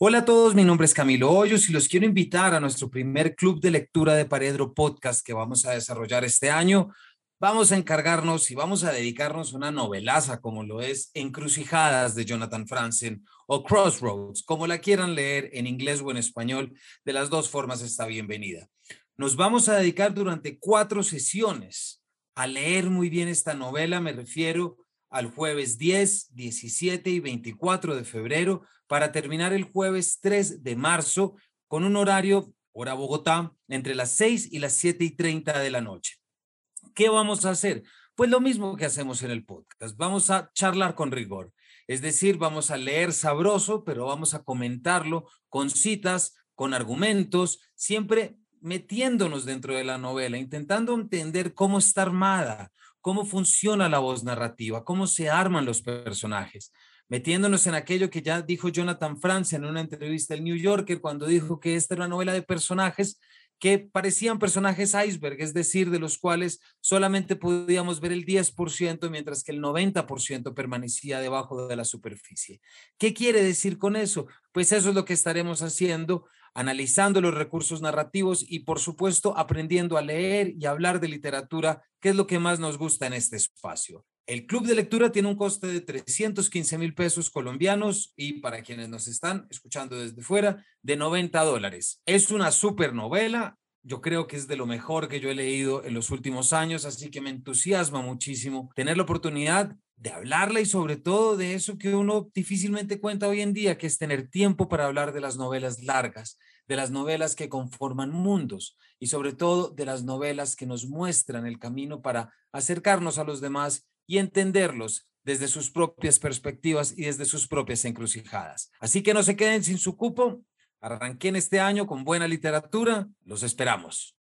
Hola a todos, mi nombre es Camilo Hoyos y los quiero invitar a nuestro primer club de lectura de Paredro Podcast que vamos a desarrollar este año. Vamos a encargarnos y vamos a dedicarnos a una novelaza como lo es Encrucijadas de Jonathan Franzen o Crossroads, como la quieran leer en inglés o en español, de las dos formas está bienvenida. Nos vamos a dedicar durante cuatro sesiones a leer muy bien esta novela, me refiero al jueves 10, 17 y 24 de febrero para terminar el jueves 3 de marzo con un horario, hora Bogotá, entre las 6 y las 7 y 30 de la noche. ¿Qué vamos a hacer? Pues lo mismo que hacemos en el podcast. Vamos a charlar con rigor. Es decir, vamos a leer sabroso, pero vamos a comentarlo con citas, con argumentos, siempre metiéndonos dentro de la novela, intentando entender cómo está armada, cómo funciona la voz narrativa, cómo se arman los personajes, metiéndonos en aquello que ya dijo Jonathan Franz en una entrevista al New Yorker cuando dijo que esta era una novela de personajes que parecían personajes iceberg, es decir, de los cuales solamente podíamos ver el 10%, mientras que el 90% permanecía debajo de la superficie. ¿Qué quiere decir con eso? Pues eso es lo que estaremos haciendo analizando los recursos narrativos y, por supuesto, aprendiendo a leer y hablar de literatura, que es lo que más nos gusta en este espacio. El club de lectura tiene un coste de 315 mil pesos colombianos y para quienes nos están escuchando desde fuera, de 90 dólares. Es una super novela. Yo creo que es de lo mejor que yo he leído en los últimos años, así que me entusiasma muchísimo tener la oportunidad de hablarla y sobre todo de eso que uno difícilmente cuenta hoy en día, que es tener tiempo para hablar de las novelas largas, de las novelas que conforman mundos y sobre todo de las novelas que nos muestran el camino para acercarnos a los demás y entenderlos desde sus propias perspectivas y desde sus propias encrucijadas. Así que no se queden sin su cupo, arranquen este año con buena literatura, los esperamos.